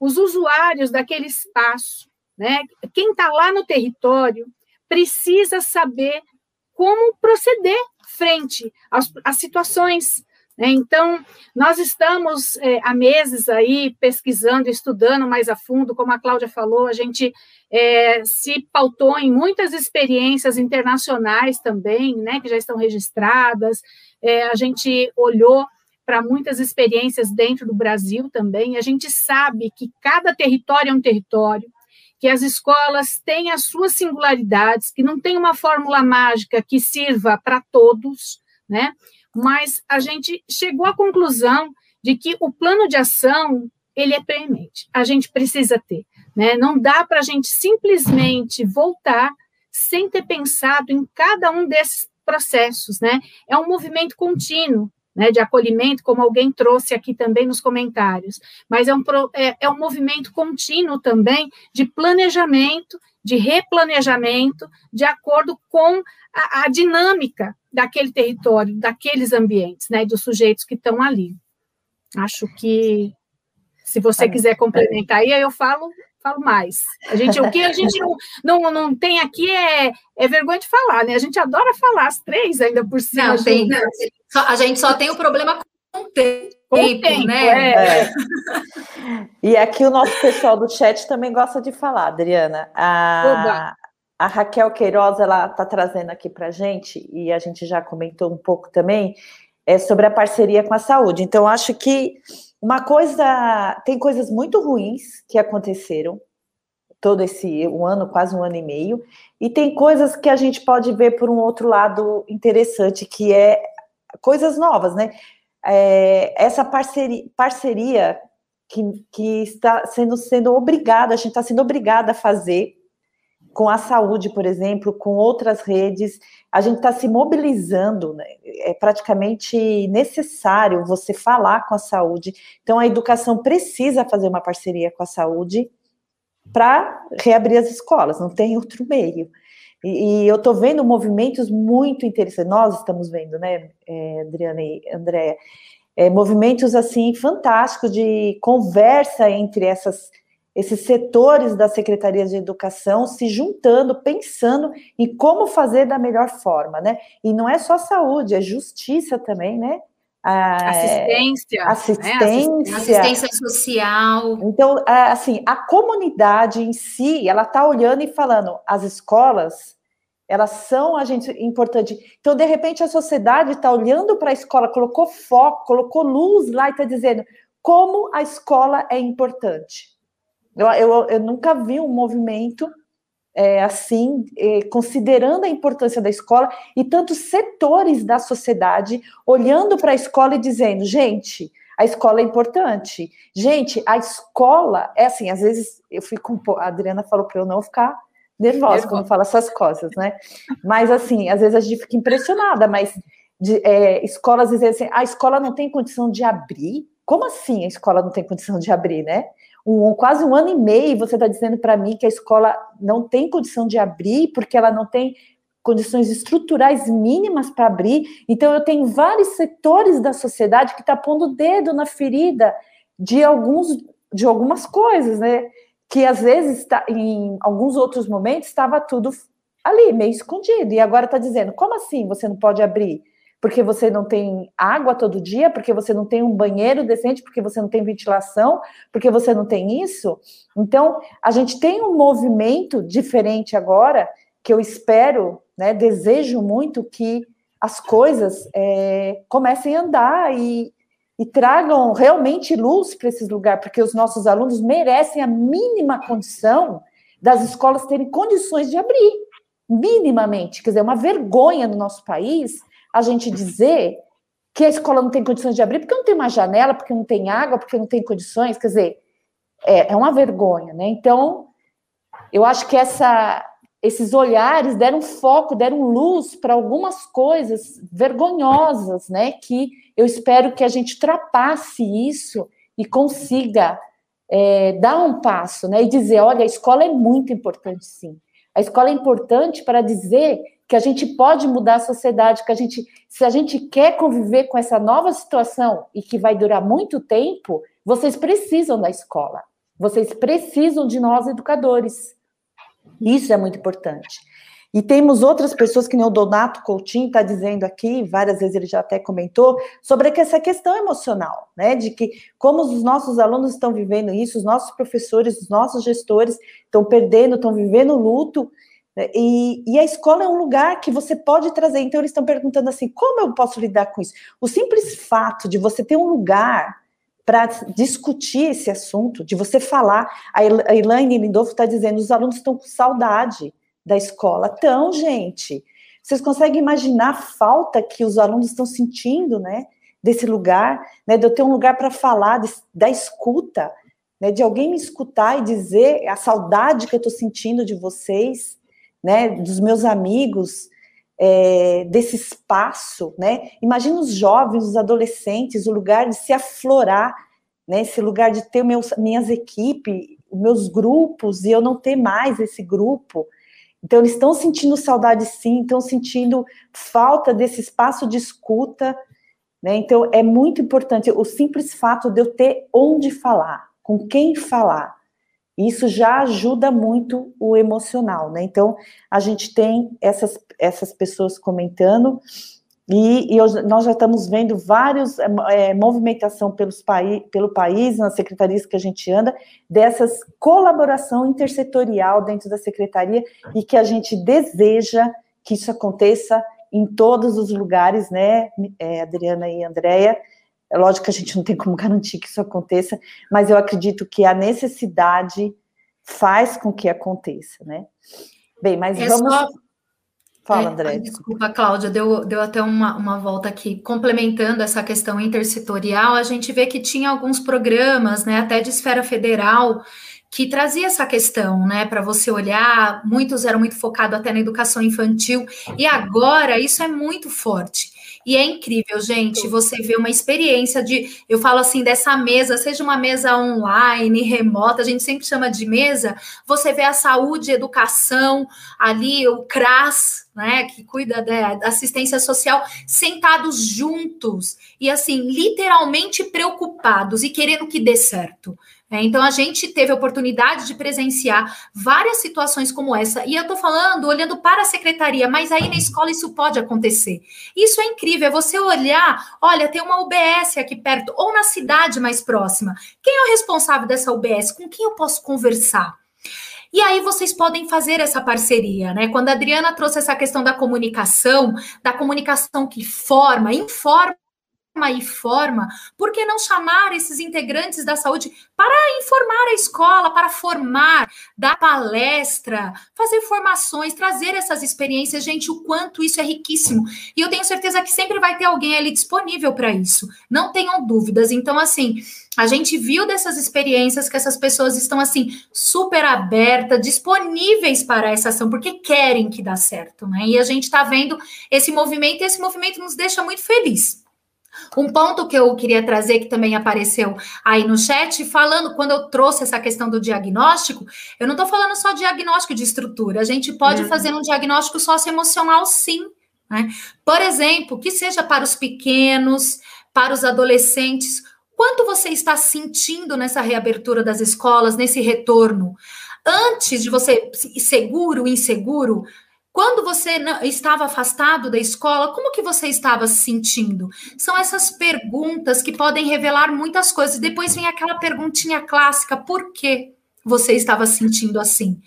Os usuários daquele espaço, né, quem está lá no território, precisa saber como proceder frente às, às situações? Então, nós estamos é, há meses aí pesquisando, estudando mais a fundo, como a Cláudia falou, a gente é, se pautou em muitas experiências internacionais também, né, que já estão registradas, é, a gente olhou para muitas experiências dentro do Brasil também, a gente sabe que cada território é um território, que as escolas têm as suas singularidades, que não tem uma fórmula mágica que sirva para todos, né? Mas a gente chegou à conclusão de que o plano de ação ele é premente. A gente precisa ter, né? Não dá para a gente simplesmente voltar sem ter pensado em cada um desses processos, né? É um movimento contínuo, né, de acolhimento, como alguém trouxe aqui também nos comentários, mas é um, é, é um movimento contínuo também de planejamento, de replanejamento, de acordo com a, a dinâmica daquele território, daqueles ambientes, né, dos sujeitos que estão ali. Acho que se você é. quiser complementar aí, eu falo falo mais. A gente, o que a gente não, não, não tem aqui é, é vergonha de falar, né? A gente adora falar as três ainda por cima. Não, tem, não, a gente só tem o problema com o tempo, com o tempo né? É. É. E aqui o nosso pessoal do chat também gosta de falar, Adriana. A, a Raquel Queiroz, ela está trazendo aqui para a gente, e a gente já comentou um pouco também, é sobre a parceria com a saúde. Então, acho que uma coisa, tem coisas muito ruins que aconteceram, todo esse um ano, quase um ano e meio, e tem coisas que a gente pode ver por um outro lado interessante, que é coisas novas, né? É, essa parceria, parceria que, que está sendo, sendo obrigada, a gente está sendo obrigada a fazer com a saúde, por exemplo, com outras redes, a gente está se mobilizando, né? é praticamente necessário você falar com a saúde. Então, a educação precisa fazer uma parceria com a saúde para reabrir as escolas, não tem outro meio. E, e eu estou vendo movimentos muito interessantes, nós estamos vendo, né, é, Adriana e Andréa, é, movimentos assim fantásticos de conversa entre essas, esses setores da Secretaria de Educação se juntando, pensando em como fazer da melhor forma, né? E não é só saúde, é justiça também, né? assistência, assistência, né? assistência social. Então, assim, a comunidade em si, ela está olhando e falando, as escolas, elas são a gente importante. Então, de repente, a sociedade está olhando para a escola, colocou foco, colocou luz lá e está dizendo como a escola é importante. Eu, eu, eu nunca vi um movimento é, assim, é, considerando a importância da escola e tantos setores da sociedade olhando para a escola e dizendo, gente, a escola é importante. Gente, a escola é assim, às vezes eu fico, a Adriana falou para eu não ficar nervosa quando fala essas coisas, né? Mas assim, às vezes a gente fica impressionada, mas de, é, escolas dizem assim, a escola não tem condição de abrir. Como assim a escola não tem condição de abrir, né? Um, quase um ano e meio, você está dizendo para mim que a escola não tem condição de abrir, porque ela não tem condições estruturais mínimas para abrir. Então, eu tenho vários setores da sociedade que está pondo o dedo na ferida de alguns de algumas coisas, né? Que às vezes, tá, em alguns outros momentos, estava tudo ali, meio escondido. E agora está dizendo: como assim você não pode abrir? Porque você não tem água todo dia, porque você não tem um banheiro decente, porque você não tem ventilação, porque você não tem isso. Então, a gente tem um movimento diferente agora, que eu espero, né, desejo muito que as coisas é, comecem a andar e, e tragam realmente luz para esses lugares, porque os nossos alunos merecem a mínima condição das escolas terem condições de abrir, minimamente. Quer dizer, é uma vergonha no nosso país a gente dizer que a escola não tem condições de abrir porque não tem uma janela, porque não tem água, porque não tem condições, quer dizer, é, é uma vergonha, né? Então, eu acho que essa, esses olhares deram foco, deram luz para algumas coisas vergonhosas, né? Que eu espero que a gente ultrapasse isso e consiga é, dar um passo, né? E dizer, olha, a escola é muito importante, sim. A escola é importante para dizer que a gente pode mudar a sociedade, que a gente, se a gente quer conviver com essa nova situação e que vai durar muito tempo, vocês precisam da escola. Vocês precisam de nós educadores. Isso é muito importante. E temos outras pessoas que nem o Donato Coutinho está dizendo aqui, várias vezes ele já até comentou, sobre essa questão emocional, né? De que como os nossos alunos estão vivendo isso, os nossos professores, os nossos gestores estão perdendo, estão vivendo luto, e, e, a escola é um lugar que você pode trazer. Então, eles estão perguntando assim: como eu posso lidar com isso? O simples fato de você ter um lugar para discutir esse assunto, de você falar. A Elaine Lindolfo está dizendo: os alunos estão com saudade da escola. Então, gente, vocês conseguem imaginar a falta que os alunos estão sentindo, né? Desse lugar, né? De eu ter um lugar para falar, de, da escuta, né? De alguém me escutar e dizer a saudade que eu estou sentindo de vocês né, dos meus amigos, é, desse espaço, né? Imagina os jovens, os adolescentes, o lugar de se aflorar, né? Esse lugar de ter meus, minhas equipes, meus grupos e eu não ter mais esse grupo. Então eles estão sentindo saudade, sim, estão sentindo falta desse espaço de escuta, né? Então é muito importante o simples fato de eu ter onde falar, com quem falar, isso já ajuda muito o emocional, né? Então, a gente tem essas, essas pessoas comentando, e, e nós já estamos vendo vários é, movimentação pelos paí pelo país, nas secretarias que a gente anda, dessas colaboração intersetorial dentro da secretaria, e que a gente deseja que isso aconteça em todos os lugares, né, é, Adriana e Andréia, é lógico que a gente não tem como garantir que isso aconteça, mas eu acredito que a necessidade faz com que aconteça, né? Bem, mas é vamos. Só... Fala, é, André. Desculpa, Cláudia, deu, deu até uma, uma volta aqui. Complementando essa questão intersetorial, a gente vê que tinha alguns programas, né, até de esfera federal, que trazia essa questão, né, para você olhar. Muitos eram muito focados até na educação infantil, e agora isso é muito forte. E é incrível, gente, você vê uma experiência de, eu falo assim, dessa mesa, seja uma mesa online, remota, a gente sempre chama de mesa, você vê a saúde, educação, ali o CRAS, né, que cuida da assistência social, sentados juntos e assim, literalmente preocupados e querendo que dê certo. É, então, a gente teve a oportunidade de presenciar várias situações como essa. E eu estou falando, olhando para a secretaria, mas aí na escola isso pode acontecer. Isso é incrível, é você olhar, olha, tem uma UBS aqui perto, ou na cidade mais próxima. Quem é o responsável dessa UBS? Com quem eu posso conversar? E aí vocês podem fazer essa parceria, né? Quando a Adriana trouxe essa questão da comunicação, da comunicação que forma, informa e forma, por que não chamar esses integrantes da saúde para informar a escola, para formar, dar palestra, fazer formações, trazer essas experiências, gente, o quanto isso é riquíssimo. E eu tenho certeza que sempre vai ter alguém ali disponível para isso. Não tenham dúvidas. Então, assim, a gente viu dessas experiências que essas pessoas estão assim super abertas, disponíveis para essa ação, porque querem que dá certo, né? E a gente está vendo esse movimento e esse movimento nos deixa muito feliz. Um ponto que eu queria trazer, que também apareceu aí no chat, falando, quando eu trouxe essa questão do diagnóstico, eu não estou falando só diagnóstico de estrutura, a gente pode uhum. fazer um diagnóstico socioemocional, sim. Né? Por exemplo, que seja para os pequenos, para os adolescentes, quanto você está sentindo nessa reabertura das escolas, nesse retorno? Antes de você, seguro, inseguro, quando você estava afastado da escola, como que você estava se sentindo? São essas perguntas que podem revelar muitas coisas. Depois vem aquela perguntinha clássica: por quê? Você estava sentindo assim.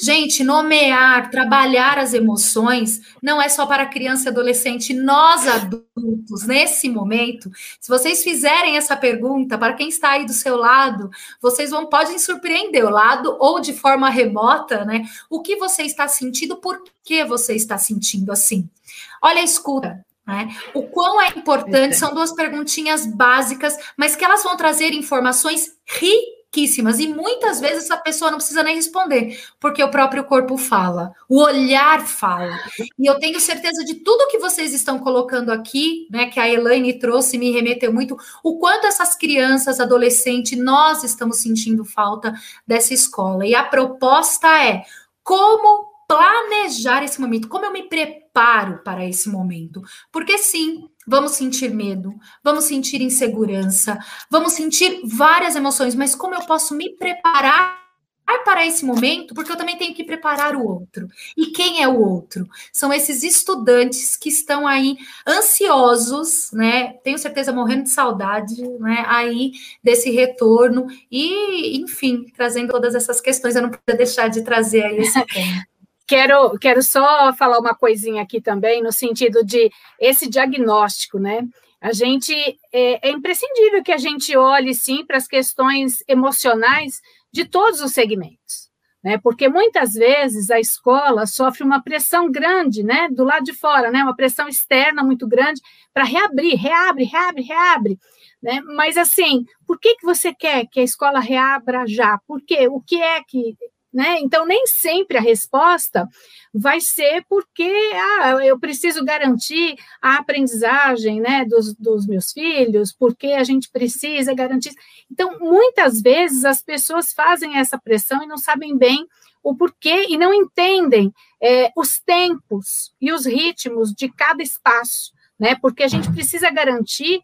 Gente, nomear, trabalhar as emoções não é só para criança e adolescente. Nós adultos, nesse momento, se vocês fizerem essa pergunta para quem está aí do seu lado, vocês vão podem surpreender o lado ou de forma remota, né? O que você está sentindo, por que você está sentindo assim? Olha a escuta. Né? O quão é importante, são duas perguntinhas básicas, mas que elas vão trazer informações ricas riquíssimas. E muitas vezes essa pessoa não precisa nem responder, porque o próprio corpo fala, o olhar fala. E eu tenho certeza de tudo que vocês estão colocando aqui, né, que a Elaine trouxe, me remeteu muito, o quanto essas crianças, adolescentes, nós estamos sentindo falta dessa escola. E a proposta é como planejar esse momento, como eu me preparo para esse momento. Porque sim, vamos sentir medo, vamos sentir insegurança, vamos sentir várias emoções, mas como eu posso me preparar para esse momento, porque eu também tenho que preparar o outro. E quem é o outro? São esses estudantes que estão aí ansiosos, né? Tenho certeza morrendo de saudade, né? Aí desse retorno e, enfim, trazendo todas essas questões. Eu não podia deixar de trazer aí esse tema. Quero, quero só falar uma coisinha aqui também, no sentido de esse diagnóstico, né? A gente é, é imprescindível que a gente olhe sim para as questões emocionais de todos os segmentos, né? Porque muitas vezes a escola sofre uma pressão grande, né? Do lado de fora, né? Uma pressão externa muito grande para reabrir, reabre, reabre, reabre. Né? Mas assim, por que, que você quer que a escola reabra já? Por quê? O que é que né? Então, nem sempre a resposta vai ser porque ah, eu preciso garantir a aprendizagem né, dos, dos meus filhos, porque a gente precisa garantir. Então, muitas vezes as pessoas fazem essa pressão e não sabem bem o porquê e não entendem é, os tempos e os ritmos de cada espaço, né? Porque a gente precisa garantir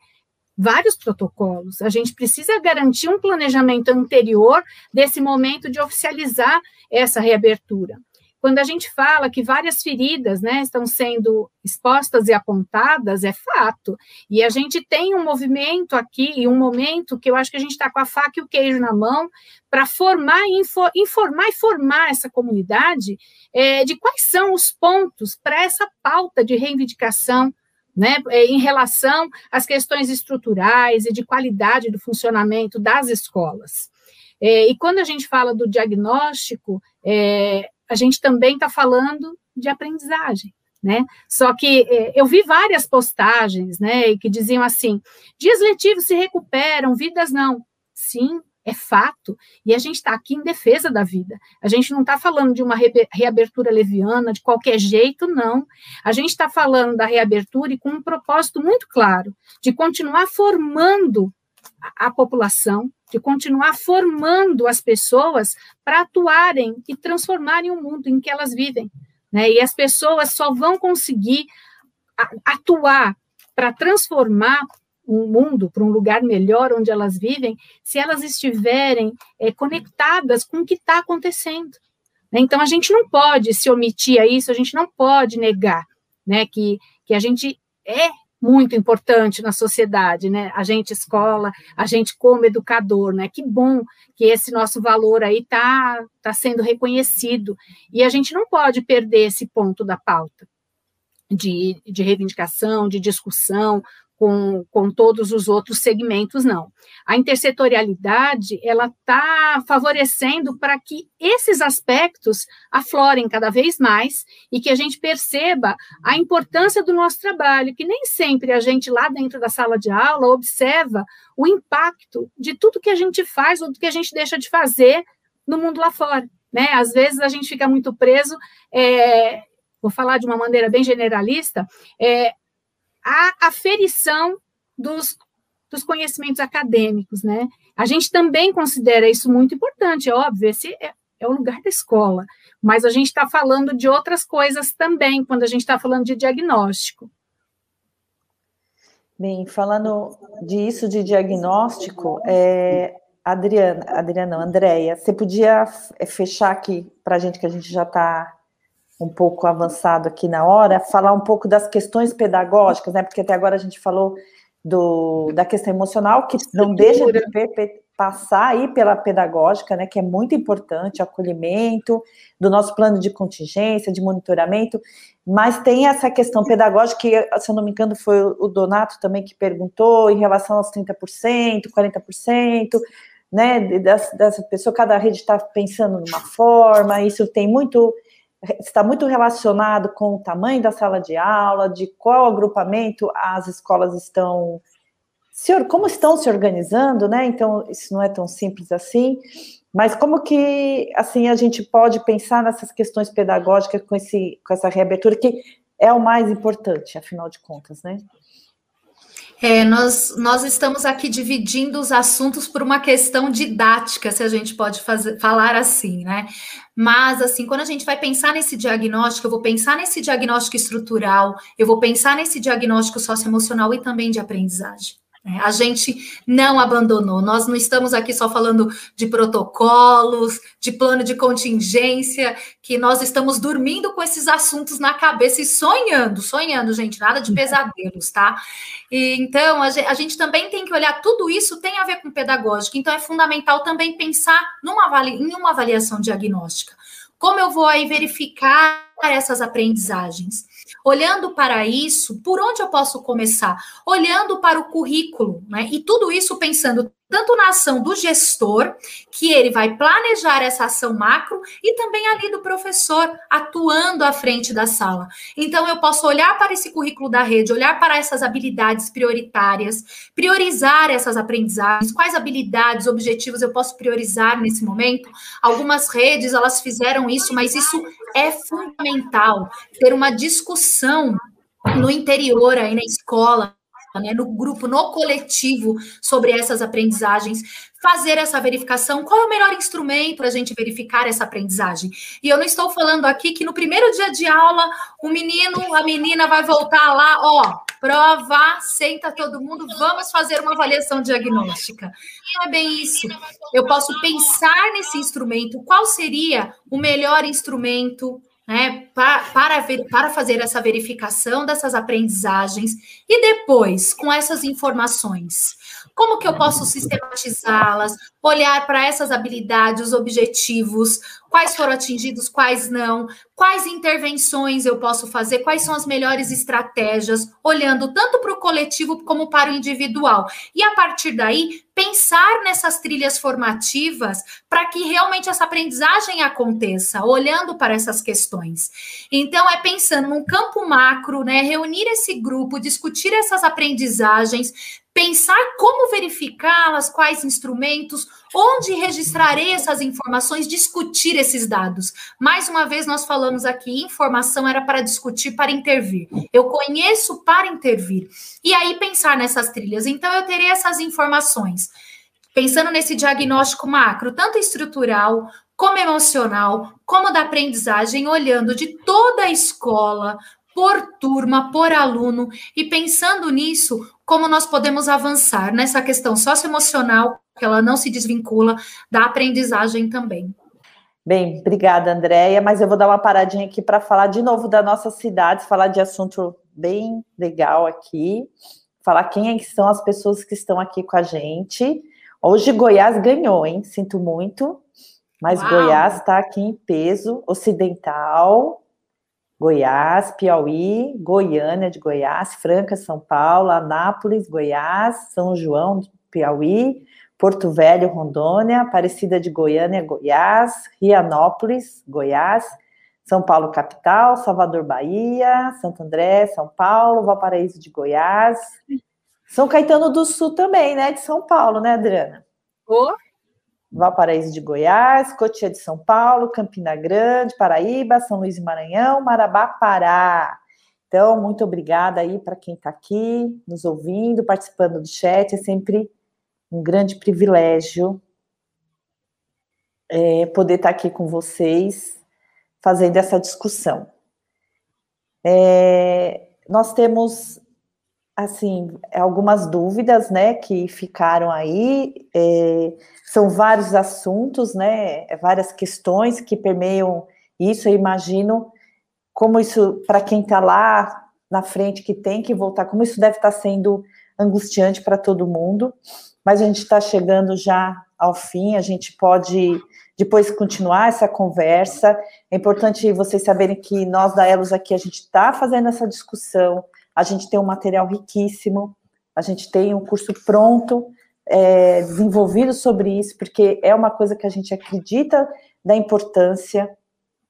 vários protocolos. A gente precisa garantir um planejamento anterior desse momento de oficializar essa reabertura. Quando a gente fala que várias feridas né, estão sendo expostas e apontadas, é fato. E a gente tem um movimento aqui, e um momento que eu acho que a gente está com a faca e o queijo na mão para formar, info, informar e formar essa comunidade é, de quais são os pontos para essa pauta de reivindicação né, é, em relação às questões estruturais e de qualidade do funcionamento das escolas. É, e quando a gente fala do diagnóstico, é, a gente também está falando de aprendizagem. Né? Só que é, eu vi várias postagens, né, que diziam assim: dias letivos se recuperam, vidas não. Sim, é fato, e a gente está aqui em defesa da vida. A gente não está falando de uma reabertura leviana, de qualquer jeito, não. A gente está falando da reabertura e com um propósito muito claro, de continuar formando a, a população, de continuar formando as pessoas para atuarem e transformarem o mundo em que elas vivem. Né? E as pessoas só vão conseguir atuar para transformar um mundo, para um lugar melhor onde elas vivem, se elas estiverem é, conectadas com o que está acontecendo. Né? Então, a gente não pode se omitir a isso, a gente não pode negar né, que, que a gente é muito importante na sociedade, né? A gente escola, a gente como educador, né? Que bom que esse nosso valor aí tá tá sendo reconhecido e a gente não pode perder esse ponto da pauta de, de reivindicação, de discussão, com, com todos os outros segmentos, não. A intersetorialidade, ela está favorecendo para que esses aspectos aflorem cada vez mais e que a gente perceba a importância do nosso trabalho, que nem sempre a gente lá dentro da sala de aula observa o impacto de tudo que a gente faz ou do que a gente deixa de fazer no mundo lá fora. Né? Às vezes a gente fica muito preso, é, vou falar de uma maneira bem generalista, é, a aferição dos, dos conhecimentos acadêmicos, né? A gente também considera isso muito importante, é óbvio, esse é, é o lugar da escola, mas a gente está falando de outras coisas também, quando a gente está falando de diagnóstico. Bem, falando disso de diagnóstico, é, Adriana, Adriana, não, Andréia, você podia é, fechar aqui para a gente, que a gente já está um pouco avançado aqui na hora, falar um pouco das questões pedagógicas, né? Porque até agora a gente falou do, da questão emocional, que não deixa de passar aí pela pedagógica, né? Que é muito importante, acolhimento, do nosso plano de contingência, de monitoramento, mas tem essa questão pedagógica, que, se eu não me engano, foi o Donato também que perguntou em relação aos 30%, 40%, né? Dessa, dessa pessoa, cada rede está pensando numa forma, isso tem muito está muito relacionado com o tamanho da sala de aula, de qual agrupamento as escolas estão se, como estão se organizando, né? Então isso não é tão simples assim. Mas como que assim a gente pode pensar nessas questões pedagógicas com esse com essa reabertura que é o mais importante, afinal de contas, né? É, nós, nós estamos aqui dividindo os assuntos por uma questão didática, se a gente pode fazer, falar assim, né? Mas, assim, quando a gente vai pensar nesse diagnóstico, eu vou pensar nesse diagnóstico estrutural, eu vou pensar nesse diagnóstico socioemocional e também de aprendizagem. Né? A gente não abandonou. Nós não estamos aqui só falando de protocolos, de plano de contingência, que nós estamos dormindo com esses assuntos na cabeça e sonhando, sonhando, gente, nada de pesadelos, tá? E, então, a gente, a gente também tem que olhar, tudo isso tem a ver com pedagógica, então é fundamental também pensar numa, em uma avaliação diagnóstica. Como eu vou aí verificar essas aprendizagens? Olhando para isso, por onde eu posso começar? Olhando para o currículo, né? E tudo isso pensando tanto na ação do gestor, que ele vai planejar essa ação macro, e também ali do professor atuando à frente da sala. Então, eu posso olhar para esse currículo da rede, olhar para essas habilidades prioritárias, priorizar essas aprendizagens, quais habilidades, objetivos eu posso priorizar nesse momento. Algumas redes, elas fizeram isso, mas isso é fundamental, ter uma discussão no interior, aí na escola, né, no grupo, no coletivo, sobre essas aprendizagens, fazer essa verificação. Qual é o melhor instrumento para a gente verificar essa aprendizagem? E eu não estou falando aqui que no primeiro dia de aula, o menino, a menina vai voltar lá, ó, prova, senta todo mundo, vamos fazer uma avaliação diagnóstica. Não é bem isso. Eu posso pensar nesse instrumento, qual seria o melhor instrumento né, para, para, ver, para fazer essa verificação dessas aprendizagens e depois, com essas informações, como que eu posso sistematizá-las, olhar para essas habilidades, os objetivos, quais foram atingidos, quais não, quais intervenções eu posso fazer, quais são as melhores estratégias, olhando tanto para o coletivo como para o individual. E a partir daí, pensar nessas trilhas formativas para que realmente essa aprendizagem aconteça, olhando para essas questões. Então, é pensando num campo macro, né? Reunir esse grupo, discutir essas aprendizagens, pensar como verificá-las, quais instrumentos, onde registrarei essas informações, discutir esses dados. Mais uma vez, nós falamos aqui: informação era para discutir, para intervir. Eu conheço para intervir. E aí, pensar nessas trilhas. Então, eu terei essas informações. Pensando nesse diagnóstico macro, tanto estrutural, como emocional, como da aprendizagem, olhando de toda a escola, por turma, por aluno, e pensando nisso, como nós podemos avançar nessa questão socioemocional, que ela não se desvincula da aprendizagem também. Bem, obrigada, Andréia, mas eu vou dar uma paradinha aqui para falar de novo da nossa cidade, falar de assunto bem legal aqui, falar quem é são as pessoas que estão aqui com a gente. Hoje Goiás ganhou, hein? Sinto muito, mas Uau. Goiás está aqui em peso ocidental, Goiás, Piauí, Goiânia de Goiás, Franca, São Paulo, Anápolis, Goiás, São João, Piauí, Porto Velho, Rondônia, Aparecida de Goiânia, Goiás, Rianópolis, Goiás, São Paulo, capital, Salvador, Bahia, Santo André, São Paulo, Valparaíso de Goiás, São Caetano do Sul também, né, de São Paulo, né, Adriana? Oh. Valparaíso de Goiás, Cotia de São Paulo, Campina Grande, Paraíba, São Luís e Maranhão, Marabá, Pará. Então, muito obrigada aí para quem está aqui, nos ouvindo, participando do chat. É sempre um grande privilégio é, poder estar tá aqui com vocês, fazendo essa discussão. É, nós temos assim, algumas dúvidas, né, que ficaram aí, é, são vários assuntos, né, várias questões que permeiam isso, eu imagino como isso, para quem está lá na frente, que tem que voltar, como isso deve estar tá sendo angustiante para todo mundo, mas a gente está chegando já ao fim, a gente pode depois continuar essa conversa, é importante vocês saberem que nós da Elos aqui, a gente está fazendo essa discussão, a gente tem um material riquíssimo, a gente tem um curso pronto, é, desenvolvido sobre isso, porque é uma coisa que a gente acredita da importância,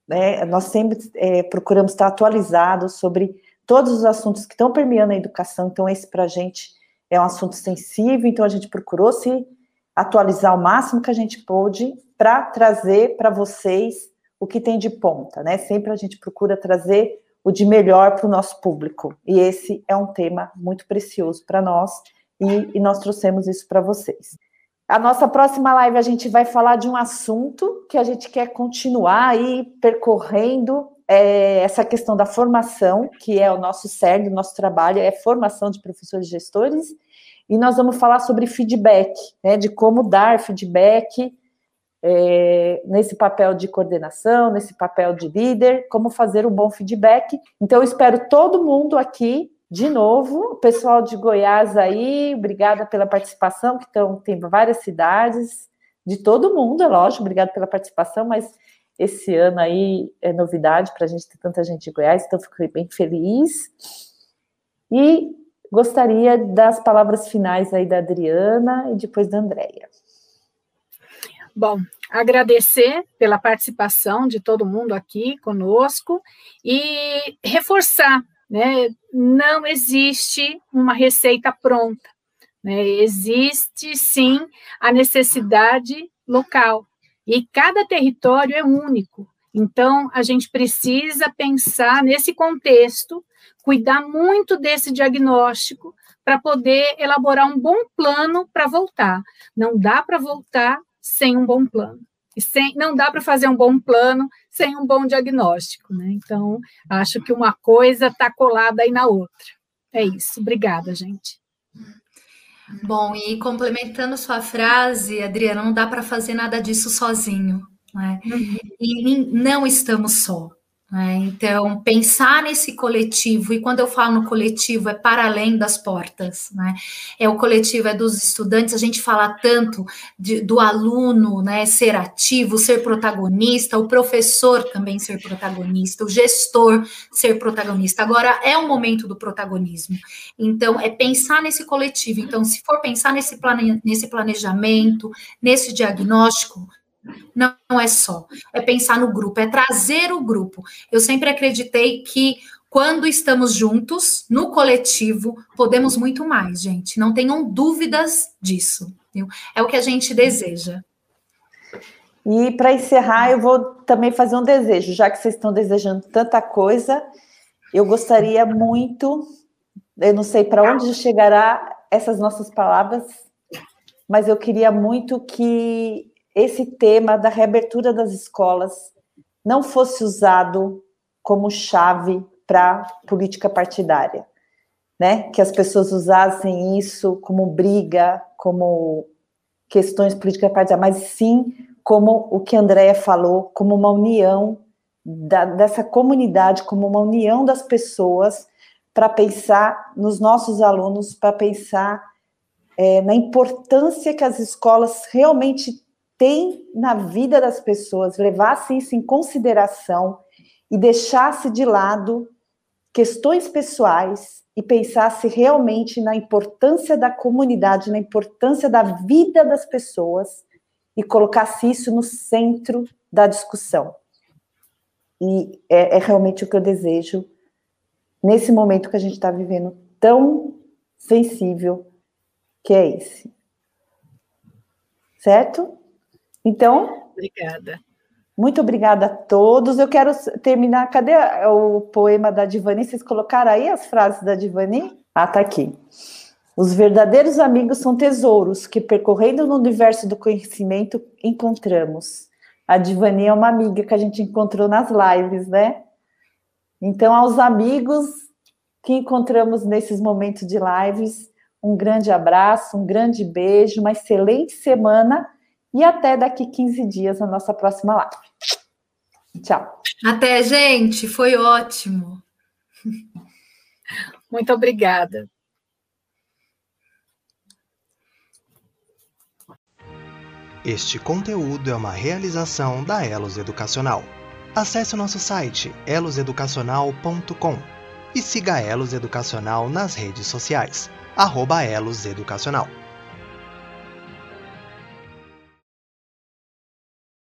né? nós sempre é, procuramos estar atualizados sobre todos os assuntos que estão permeando a educação, então esse para a gente é um assunto sensível, então a gente procurou se atualizar o máximo que a gente pôde para trazer para vocês o que tem de ponta, né? Sempre a gente procura trazer o de melhor para o nosso público. E esse é um tema muito precioso para nós e, e, nós trouxemos isso para vocês. A nossa próxima live a gente vai falar de um assunto que a gente quer continuar aí percorrendo é, essa questão da formação, que é o nosso cerne, o nosso trabalho é formação de professores e gestores, e nós vamos falar sobre feedback, né, de como dar feedback é, nesse papel de coordenação, nesse papel de líder, como fazer um bom feedback. Então, eu espero todo mundo aqui de novo, pessoal de Goiás aí, obrigada pela participação, que estão, tem várias cidades, de todo mundo, é lógico, obrigada pela participação, mas esse ano aí é novidade para a gente ter tanta gente de Goiás, então fico bem feliz. E gostaria das palavras finais aí da Adriana e depois da Andréia. Bom, agradecer pela participação de todo mundo aqui conosco e reforçar, né? Não existe uma receita pronta, né? Existe sim a necessidade local e cada território é único. Então, a gente precisa pensar nesse contexto, cuidar muito desse diagnóstico para poder elaborar um bom plano para voltar. Não dá para voltar sem um bom plano. E sem, não dá para fazer um bom plano sem um bom diagnóstico, né? Então, acho que uma coisa está colada aí na outra. É isso. Obrigada, gente. Bom, e complementando sua frase, Adriana, não dá para fazer nada disso sozinho, né? Uhum. E não estamos só. Né? Então, pensar nesse coletivo, e quando eu falo no coletivo, é para além das portas, né? é o coletivo, é dos estudantes, a gente fala tanto de, do aluno né, ser ativo, ser protagonista, o professor também ser protagonista, o gestor ser protagonista. Agora, é o momento do protagonismo. Então, é pensar nesse coletivo. Então, se for pensar nesse, plane, nesse planejamento, nesse diagnóstico, não é só, é pensar no grupo, é trazer o grupo. Eu sempre acreditei que quando estamos juntos, no coletivo, podemos muito mais, gente. Não tenham dúvidas disso. Viu? É o que a gente deseja. E para encerrar, eu vou também fazer um desejo, já que vocês estão desejando tanta coisa, eu gostaria muito, eu não sei para onde chegará essas nossas palavras, mas eu queria muito que esse tema da reabertura das escolas não fosse usado como chave para política partidária, né? Que as pessoas usassem isso como briga, como questões políticas partidárias, mas sim como o que a Andrea falou, como uma união da, dessa comunidade, como uma união das pessoas para pensar nos nossos alunos, para pensar é, na importância que as escolas realmente tem na vida das pessoas, levasse isso em consideração e deixasse de lado questões pessoais e pensasse realmente na importância da comunidade, na importância da vida das pessoas e colocasse isso no centro da discussão. E é, é realmente o que eu desejo nesse momento que a gente está vivendo tão sensível que é esse. Certo? Então. Obrigada. Muito obrigada a todos. Eu quero terminar. Cadê o poema da Divani? Vocês colocaram aí as frases da Divani? Ah, tá aqui. Os verdadeiros amigos são tesouros que, percorrendo no universo do conhecimento, encontramos. A Divani é uma amiga que a gente encontrou nas lives, né? Então, aos amigos que encontramos nesses momentos de lives, um grande abraço, um grande beijo, uma excelente semana e até daqui 15 dias na nossa próxima live. Tchau. Até, gente. Foi ótimo. Muito obrigada. Este conteúdo é uma realização da Elos Educacional. Acesse o nosso site eloseducacional.com e siga a Elos Educacional nas redes sociais, arroba Elos Educacional.